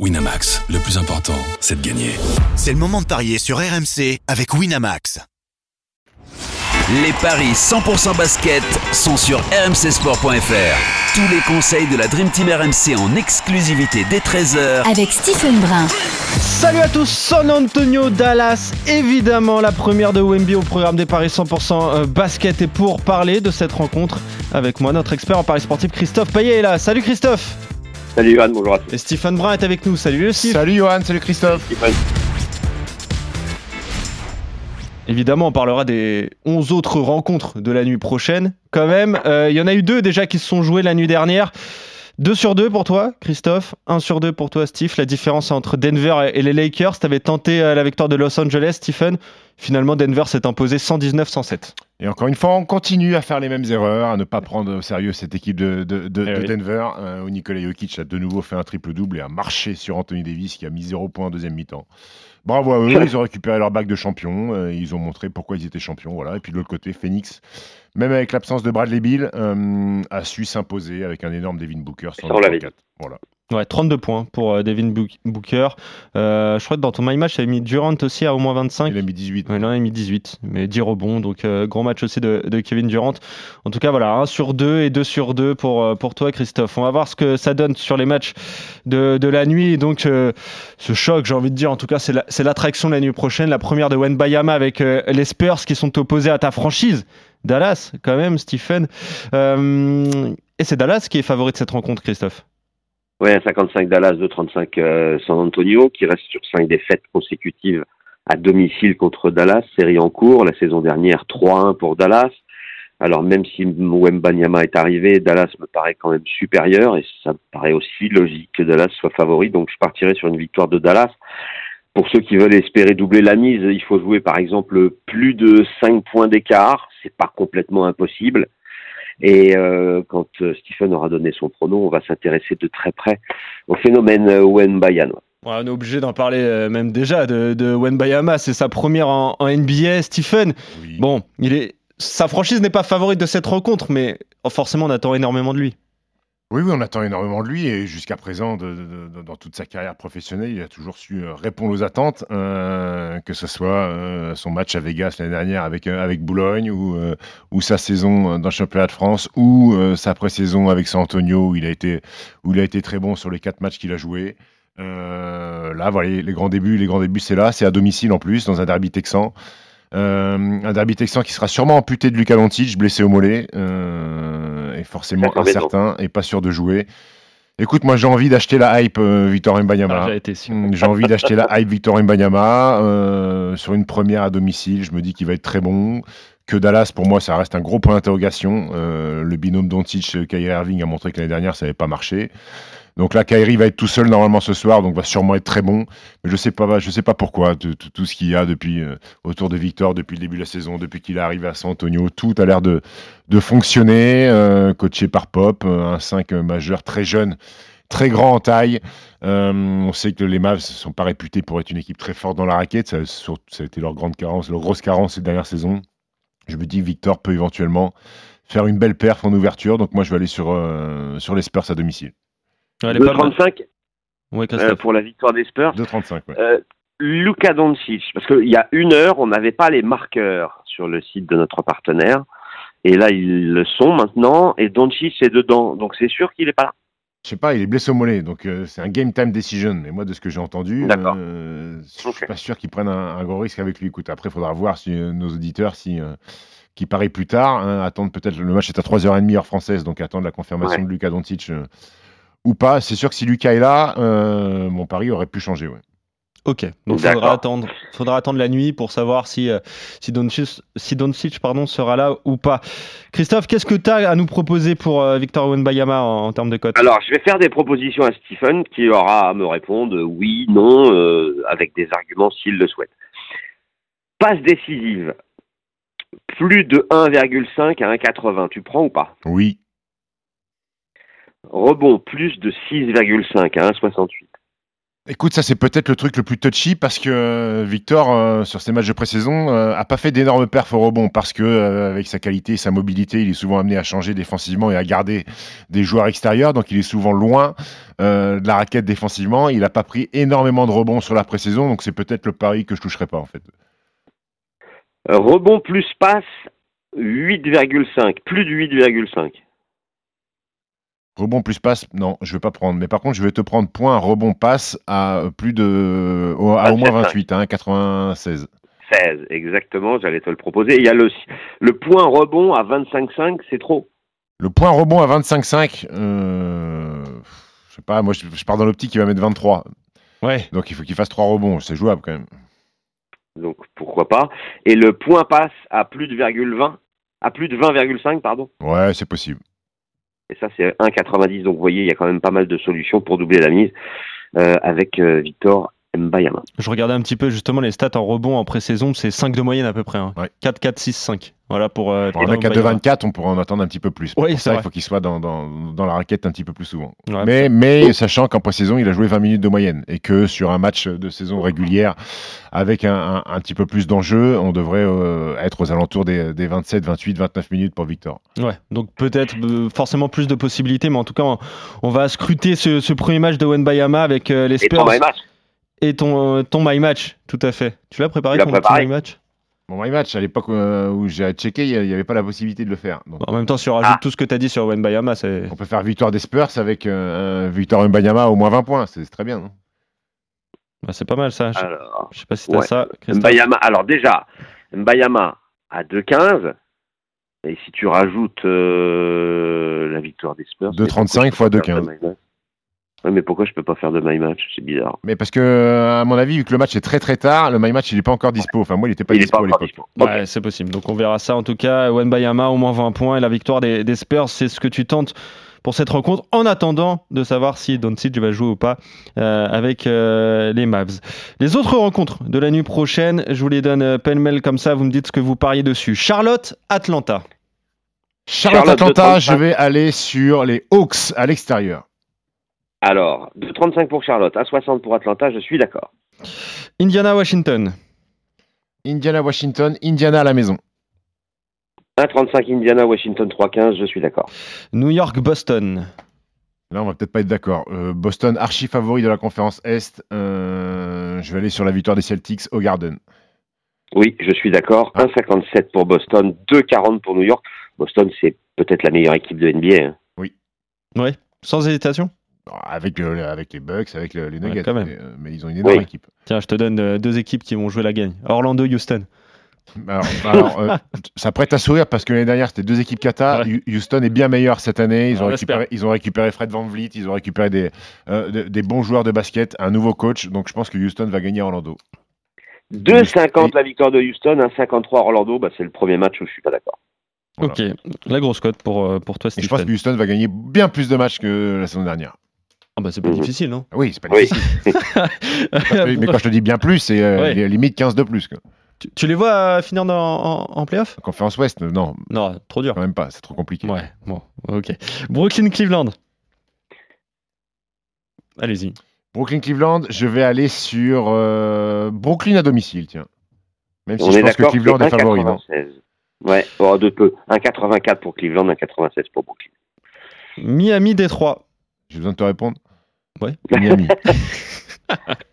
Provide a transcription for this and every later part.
Winamax, le plus important, c'est de gagner. C'est le moment de parier sur RMC avec Winamax. Les paris 100% basket sont sur rmcsport.fr. Tous les conseils de la Dream Team RMC en exclusivité dès 13h avec Stephen Brun. Salut à tous, San Antonio, Dallas, évidemment la première de Wemby au programme des paris 100% euh, basket. Et pour parler de cette rencontre avec moi, notre expert en paris sportif Christophe Payet est là. Salut Christophe Salut Johan, bonjour à tous. Et Stephen Brun est avec nous. Salut Steve. Salut Johan, salut Christophe. Évidemment, on parlera des 11 autres rencontres de la nuit prochaine. Quand même, euh, il y en a eu deux déjà qui se sont jouées la nuit dernière. 2 sur 2 pour toi, Christophe. 1 sur 2 pour toi, Steve. La différence entre Denver et les Lakers. Tu avais tenté euh, la victoire de Los Angeles, Stephen. Finalement, Denver s'est imposé 119-107. Et encore une fois, on continue à faire les mêmes erreurs, à ne pas prendre au sérieux cette équipe de, de, de, Eh de oui. Denver, euh, où Nikola Jokic a de nouveau fait un triple-double et a marché sur Anthony Davis qui a mis 0 points en deuxième mi-temps. Bravo à eux, ils ont récupéré leur bac de champion, euh, ils ont montré pourquoi ils étaient champions. Voilà. Et puis de l'autre côté, Phoenix, même avec l'absence de Bradley Bill, euh, a su s'imposer avec un énorme Devin Booker. On l'avait 104. Voilà. Ouais, 32 points pour euh, Devin Book- Booker. Euh, je crois que dans ton My Match, tu mis Durant aussi à au moins 25. Il a mis 18. Ouais, il a mis 18, mais 10 rebonds, donc euh, gros match aussi de, de Kevin Durant. En tout cas, voilà, 1 sur 2 et 2 sur 2 pour, euh, pour toi, Christophe. On va voir ce que ça donne sur les matchs de, de la nuit. Et donc, euh, ce choc, j'ai envie de dire, en tout cas, c'est la- l'attraction de la nuit prochaine. La première de Bayama avec les Spurs qui sont opposés à ta franchise. Dallas, quand même, Stephen. Et c'est Dallas qui est favori de cette rencontre, Christophe. Ouais, 55 Dallas, 2,35 euh, San Antonio, qui reste sur 5 défaites consécutives à domicile contre Dallas, série en cours. La saison dernière, 3-1 pour Dallas. Alors même si Wembanyama est arrivé, Dallas me paraît quand même supérieur et ça me paraît aussi logique que Dallas soit favori. Donc je partirai sur une victoire de Dallas. Pour ceux qui veulent espérer doubler la mise, il faut jouer par exemple plus de 5 points d'écart. C'est pas complètement impossible. Et euh, quand euh, Stephen aura donné son pronom, on va s'intéresser de très près au phénomène euh, Wembanyama. Ouais, on est obligé d'en parler euh, même déjà de, de Wembayama. C'est sa première en, en NBA, Stephen. Oui. Bon, il est, sa franchise n'est pas favorite de cette rencontre, mais oh, forcément, on attend énormément de lui. Oui, oui, on attend énormément de lui et jusqu'à présent, dans toute sa carrière professionnelle, il a toujours su euh, répondre aux attentes, euh, que ce soit euh, son match à Vegas l'année dernière avec, avec Boulogne ou, sa saison dans le championnat de France ou sa pré-saison avec San Antonio où il a été, où il a été très bon sur les quatre matchs qu'il a joués. Là, voilà, les, grands débuts, les grands débuts, c'est là, c'est à domicile en plus, dans un derby texan. Un derby texan qui sera sûrement amputé de Luka Doncic, blessé au mollet, forcément incertain et pas sûr de jouer. Écoute, moi j'ai envie d'acheter la hype euh, Victor Mbanyama. Ah, j'ai été sûr. Mm, J'ai envie d'acheter la hype Victor Mbanyama euh, sur une première à domicile. Je me dis qu'il va être très bon. Que Dallas, pour moi, ça reste un gros point d'interrogation. Euh, le binôme Doncic-Kyrie Irving a montré que l'année dernière, ça n'avait pas marché. Donc là, Kyrie va être tout seul normalement ce soir, donc va sûrement être très bon. Mais je sais sais pas pourquoi. Tout, ce qu'il y a depuis euh, autour de Victor depuis le début de la saison, depuis qu'il est arrivé à San Antonio, tout a l'air de, fonctionner. euh, coaché par Pop, euh, un 5 majeur très jeune, très grand en taille. On sait que les Mavs ne sont pas réputés pour être une équipe très forte dans la raquette. Ça, a été leur grande carence, leur grosse carence ces dernières saisons. Je me dis que Victor peut éventuellement faire une belle perf en ouverture. Donc moi, je vais aller sur les Spurs à domicile. Ouais, elle est pas mal. 2,35 Ouais, euh, pour la victoire des Spurs. 2,35. Ouais. Euh, Luka Doncic, parce qu'il y a une heure, on n'avait pas les marqueurs sur le site de notre partenaire. Et là, ils le sont maintenant. Et Doncic est dedans. Donc c'est sûr qu'il n'est pas là. Je sais pas, il est blessé au mollet, donc euh, c'est un game time decision. Mais moi, de ce que j'ai entendu, euh, je Ok. suis pas sûr qu'ils prennent un, un gros risque avec lui. Écoute, après, il faudra voir si euh, nos auditeurs, si euh, qui paraît plus tard, hein, attendent peut-être le match est à 3h30 heure française, donc attendre la confirmation Ouais. de Lucas Doncic euh, ou pas. C'est sûr que si Lucas est là, euh, mon pari aurait pu changer. Ouais. Ok, donc faudra attendre, faudra attendre la nuit pour savoir si, euh, si Doncic, si Doncic, pardon, sera là ou pas. Christophe, qu'est-ce que tu as à nous proposer pour euh, Victor Wembanyama en, en termes de cote? Alors, je vais faire des propositions à Stephen qui aura à me répondre oui, non, euh, avec des arguments s'il le souhaite. Passe décisive. Plus de 1,5 à 1,80. Tu prends ou pas? Oui, Rebond plus de 6,5 à 1,68. Écoute, ça c'est peut-être le truc le plus touchy parce que euh, Victor, euh, sur ses matchs de pré-saison, euh, a pas fait d'énormes perfs au rebond parce que euh, avec sa qualité et sa mobilité, il est souvent amené à changer défensivement et à garder des joueurs extérieurs, donc il est souvent loin de la raquette défensivement. Il n'a pas pris énormément de rebonds sur la pré-saison, donc c'est peut-être le pari que je toucherai pas en fait. Rebond plus passe 8,5, plus de 8,5. Rebond plus passe, non, je vais pas prendre. Mais par contre, je vais te prendre point rebond passe à plus de au- à au moins 28, hein, 96. 16, exactement, j'allais te le proposer. Il y a le, le point rebond à 25,5, c'est trop. Le point rebond à 25,5, euh, je sais pas, moi je, je pars dans l'optique qui va mettre 23. Ouais. Donc il faut qu'il fasse 3 rebonds, c'est jouable quand même. Donc pourquoi pas. Et le point passe à plus de 20, à plus de 20,5, pardon. Ouais, c'est possible. Et ça, c'est 1,90. Donc vous voyez, il y a quand même pas mal de solutions pour doubler la mise euh, avec euh, Victor Mbayama. Je regardais un petit peu justement les stats en rebond en pré-saison, c'est 5 de moyenne à peu près. hein. Ouais. 4, 4, 6, 5. Voilà pour. euh, Pour un mec à Mbayama. 2,24, on pourrait en attendre un petit peu plus. Oui, ça, vrai. il faut qu'il soit dans, dans, dans la raquette un petit peu plus souvent. Ouais, mais mais sachant qu'en pré-saison, il a joué 20 minutes de moyenne et que sur un match de saison régulière avec un, un- un petit peu plus d'enjeu, on devrait euh, être aux alentours des, des 27, 28, 29 minutes pour Victor. Ouais, donc peut-être euh, forcément plus de possibilités, mais en tout cas, on, on va scruter ce, ce premier match de Wenbayama avec euh, les Spurs et ton, euh, ton My Match, tout à fait. Tu l'as préparé l'ai ton, préparé. ton My Match? Mon my match, à l'époque euh, où j'ai checké, il n'y avait pas la possibilité de le faire. Donc, En même temps, si on rajoute Ah. tout ce que tu as dit sur Wenbayama, c'est. on peut faire victoire des Spurs avec euh, un Victor Mbanyama au moins 20 points. C'est très bien. non? Bah, c'est pas mal ça. Je, Alors, je sais pas si t'as ouais. ça. Mbayama, alors déjà, Mbayama à 2,15. Et si tu rajoutes euh, la victoire des Spurs. 2,35 mais pourquoi je peux fois pas faire 2,15. Ouais, mais pourquoi je peux pas faire de my match? C'est bizarre. Mais parce que, à mon avis, vu que le match est très très tard, le my match il n'est pas encore dispo. Enfin, moi, il n'était pas Il est dispo pas à l'époque. Ouais, c'est possible. Donc on verra ça en tout cas. Wenbayama au moins 20 points et la victoire des, des Spurs, c'est ce que tu tentes pour cette rencontre en attendant de savoir si Doncic va jouer ou pas euh, avec euh, les Mavs. Les autres rencontres de la nuit prochaine, je vous les donne euh, pêle-mêle comme ça, vous me dites ce que vous pariez dessus. Charlotte, Atlanta. Charlotte Charlotte Atlanta, 2,35. je vais aller sur les Hawks à l'extérieur. Alors, 2,35 pour Charlotte, à 60 pour Atlanta, je suis d'accord. Indiana, Washington. Indiana, Washington, Indiana à la maison. 1,35 Indiana, Washington 3,15, je suis d'accord. New York, Boston. Là, on va peut-être pas être d'accord. Euh, Boston, archi favori de la conférence Est. Euh, je vais aller sur la victoire des Celtics au Garden. Oui, je suis d'accord. Ah. 1,57 pour Boston, 2,40 pour New York. Boston, c'est peut-être la meilleure équipe de NBA. hein. Ouais, sans hésitation? Avec, le- avec les Bucks, avec le- les Nuggets. quand même. mais, euh, mais ils ont une énorme Oui. équipe. Tiens, je te donne euh, deux équipes qui vont jouer la gagne. Orlando, Houston. Alors, alors, euh, ça prête à sourire parce que l'année dernière, c'était deux équipes Qatar. Ouais. Houston est bien meilleur cette année. Ils ont, On récupéré, ils ont récupéré Fred Van Vliet, ils ont récupéré des, euh, de- des bons joueurs de basket, un nouveau coach. Donc, je pense que Houston va gagner à Orlando. 2,50 la victoire de Houston, 1,53 Orlando, bah, c'est le premier match où je suis pas d'accord. Voilà. Ok, la grosse cote pour, pour toi, Et je pense Stephen. que Houston va gagner bien plus de matchs que la saison dernière. Ah bah c'est pas Mhm. difficile, non Oui, c'est pas Oui. difficile. Mais quand je te dis bien plus, c'est euh, Ouais. li- limite 15 de plus. Quoi. tu, tu les vois euh, finir dans- en, en playoff? Conférence Ouest, euh, non, Non, trop dur. quand même pas, c'est trop compliqué. Ouais, bon, ok. Brooklyn, Cleveland. Allez-y. Brooklyn Cleveland, je vais aller sur euh, Brooklyn à domicile, tiens. Même si On je est pense que Cleveland est favori, non 1,96. Ouais, oh, de peu. 1,84 pour Cleveland, 1,96 pour Brooklyn. Miami, Détroit. J'ai besoin de te répondre Ouais. Miami.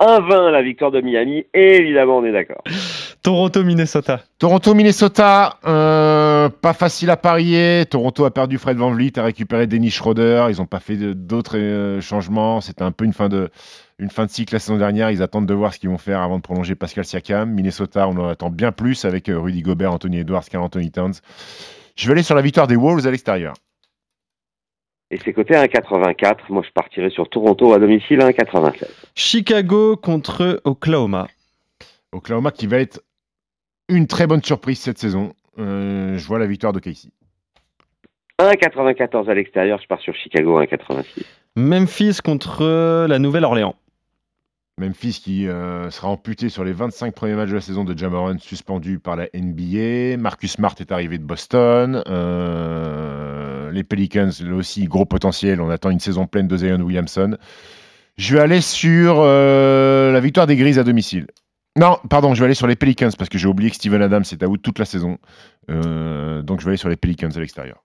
1,20 la victoire de Miami, et évidemment, on est d'accord. Toronto, Minnesota. Toronto, Minnesota, euh, pas facile à parier. Toronto a perdu Fred Van Vliet, a récupéré Dennis Schroeder. Ils n'ont pas fait d'autres euh, changements. C'était un peu une fin, de, une fin de cycle la saison dernière. Ils attendent de voir ce qu'ils vont faire avant de prolonger Pascal Siakam. Minnesota, on en attend bien plus avec euh, Rudy Gobert, Anthony Edwards, Carl Anthony Towns. Je vais aller sur la victoire des Wolves à l'extérieur. Et c'est coté à 1,84. Moi, je partirai sur Toronto à domicile à 1,96. Chicago contre Oklahoma. Oklahoma qui va être une très bonne surprise cette saison. Euh, je vois la victoire de Casey. 1,94 à l'extérieur, je pars sur Chicago à 1,86. Memphis contre la Nouvelle-Orléans. Memphis qui euh, sera amputé sur les 25 premiers matchs de la saison de Jamoran, suspendu par la NBA. Marcus Smart est arrivé de Boston. Euh, les Pelicans, là aussi, gros potentiel. On attend une saison pleine de Zion Williamson. Je vais aller sur euh, la victoire des Grises à domicile. Non, pardon, je vais aller sur les Pelicans parce que j'ai oublié que Steven Adams est à out toute la saison. Euh, donc je vais aller sur les Pelicans à l'extérieur.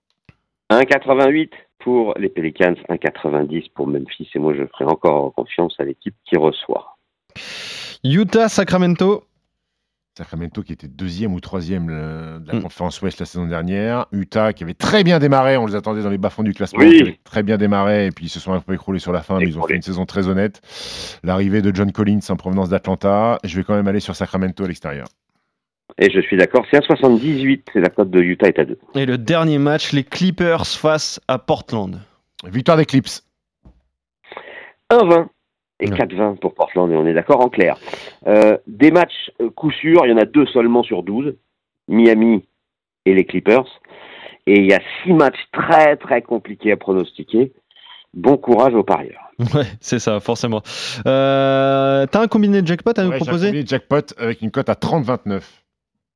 1,88 pour les Pelicans, 1,90 pour Memphis. Et moi, je ferai encore confiance à l'équipe qui reçoit. Utah, Sacramento. Sacramento qui était deuxième ou troisième de la Mm. conférence Ouest la saison dernière. Utah qui avait très bien démarré, on les attendait dans les bas-fonds du classement, Oui. qui avait très bien démarré et puis ils se sont un peu écroulés sur la fin, mais ils ont fait une saison très honnête. L'arrivée de John Collins en provenance d'Atlanta, je vais quand même aller sur Sacramento à l'extérieur. Et je suis d'accord, c'est à 78, c'est la cote de Utah est à 2. Et le dernier match, les Clippers face à Portland. Victoire des Clips. 1,20 et Non. 4,20 pour Portland, et on est d'accord en clair. Euh, des matchs euh, coup sûr, il y en a deux seulement sur 12, Miami et les Clippers. Et il y a six matchs très très compliqués à pronostiquer. Bon courage aux parieurs. Ouais, c'est ça, forcément. Euh, T'as un combiné de jackpot à nous proposer appelé jackpot avec une cote à 30-29.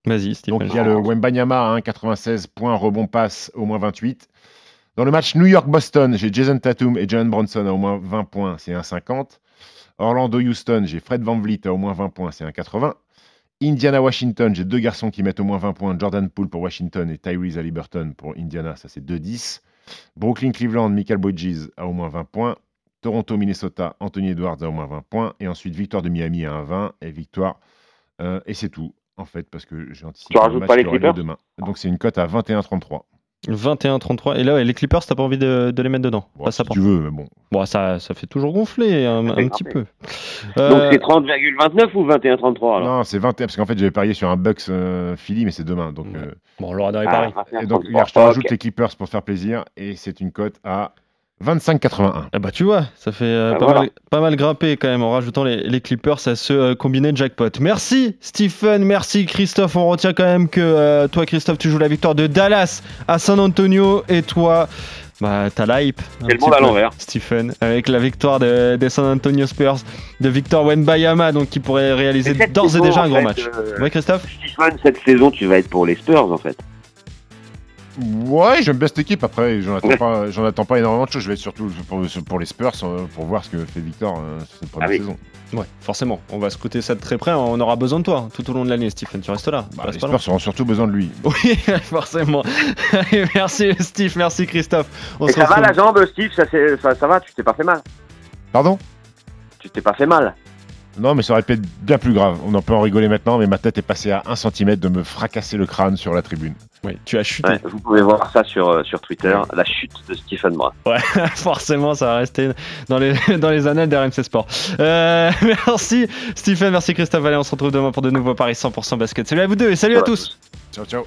Vas-y. Donc il y a le Wembanyama à 1,96 points, rebond passe au moins 28. Dans le match New York-Boston, j'ai Jason Tatum et Jalen Bronson à au moins 20 points, c'est 1,50. Orlando-Houston, j'ai Fred Van Vliet à au moins 20 points, c'est 1,80. Indiana-Washington, j'ai deux garçons qui mettent au moins 20 points, Jordan Poole pour Washington et Tyrese Haliburton pour Indiana, ça c'est 2,10. Brooklyn-Cleveland, Michael Bridges à au moins 20 points. Toronto-Minnesota, Anthony Edwards à au moins 20 points. Et ensuite, victoire de Miami à 1,20 et victoire. euh, et c'est tout, en fait, parce que j'ai anticipé Tu rajoutes pas les Clippers? demain. Donc c'est une cote à 21-33. 21-33. Et là, ouais, les Clippers, t'as pas envie de, de les mettre dedans ça si tu veux, mais bon. Bon, ça, ça fait toujours gonfler un, fait un petit peu. Donc Euh, c'est 30,29 ou 21,33 alors Non, c'est 21, parce qu'en fait, j'avais parié sur un Bucks euh, Philly, mais c'est demain. Donc, Ouais. euh, bon, on l'aura dans les Ah, paris. 21,33. et donc hier, je te rajoute les Clippers pour te faire plaisir, et c'est une cote à 25,81. Ah bah tu vois, ça fait euh, Ah, pas, voilà. mal, pas mal grimper quand même en rajoutant les, les Clippers à ce euh, combiné jackpot. Merci Stephen, merci Christophe. On retient quand même que euh, toi Christophe tu joues la victoire de Dallas à San Antonio et toi bah t'as l'hype. un C'est le monde à l'envers. Stephen avec la victoire de- des San Antonio Spurs de Victor Wenbayama donc qui pourrait réaliser d'ores et déjà un grand match. euh, Ouais Christophe? Stephen, cette saison, tu vas être pour les Spurs en fait. Ouais, j'aime bien cette équipe. Après, j'en attends, pas, j'en attends pas énormément de choses. Je vais être surtout pour, pour les Spurs euh, pour voir ce que fait Victor euh, sur cette première Ah oui. saison. Ouais, forcément. On va scruter ça de très près. On aura besoin de toi tout au long de l'année Stephen. Tu restes là. Tu Bah, les. Spurs auront surtout besoin de lui. Oui, forcément. Allez, merci Steve, merci Christophe. On Et ça va la jambe, Steve? Ça, c'est- ça, ça va? Tu t'es pas fait mal Pardon? Tu t'es pas fait mal Non, mais ça aurait pu être bien plus grave. On en peut en rigoler maintenant, mais ma tête est passée à 1 cm de me fracasser le crâne sur la tribune. Oui, tu as chuté. Ouais, Vous pouvez voir ça sur, euh, sur Twitter, la chute de Stephen Brun. Forcément, ça va rester dans les, dans les annales d'RMC Sport. Euh, merci Stephen, merci Christophe. Allez, on se retrouve demain pour de nouveaux paris 100% basket. Salut à vous deux et salut à tous. Ciao, ciao.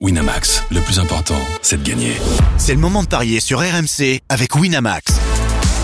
Winamax, le plus important, c'est de gagner. C'est le moment de parier sur RMC avec Winamax.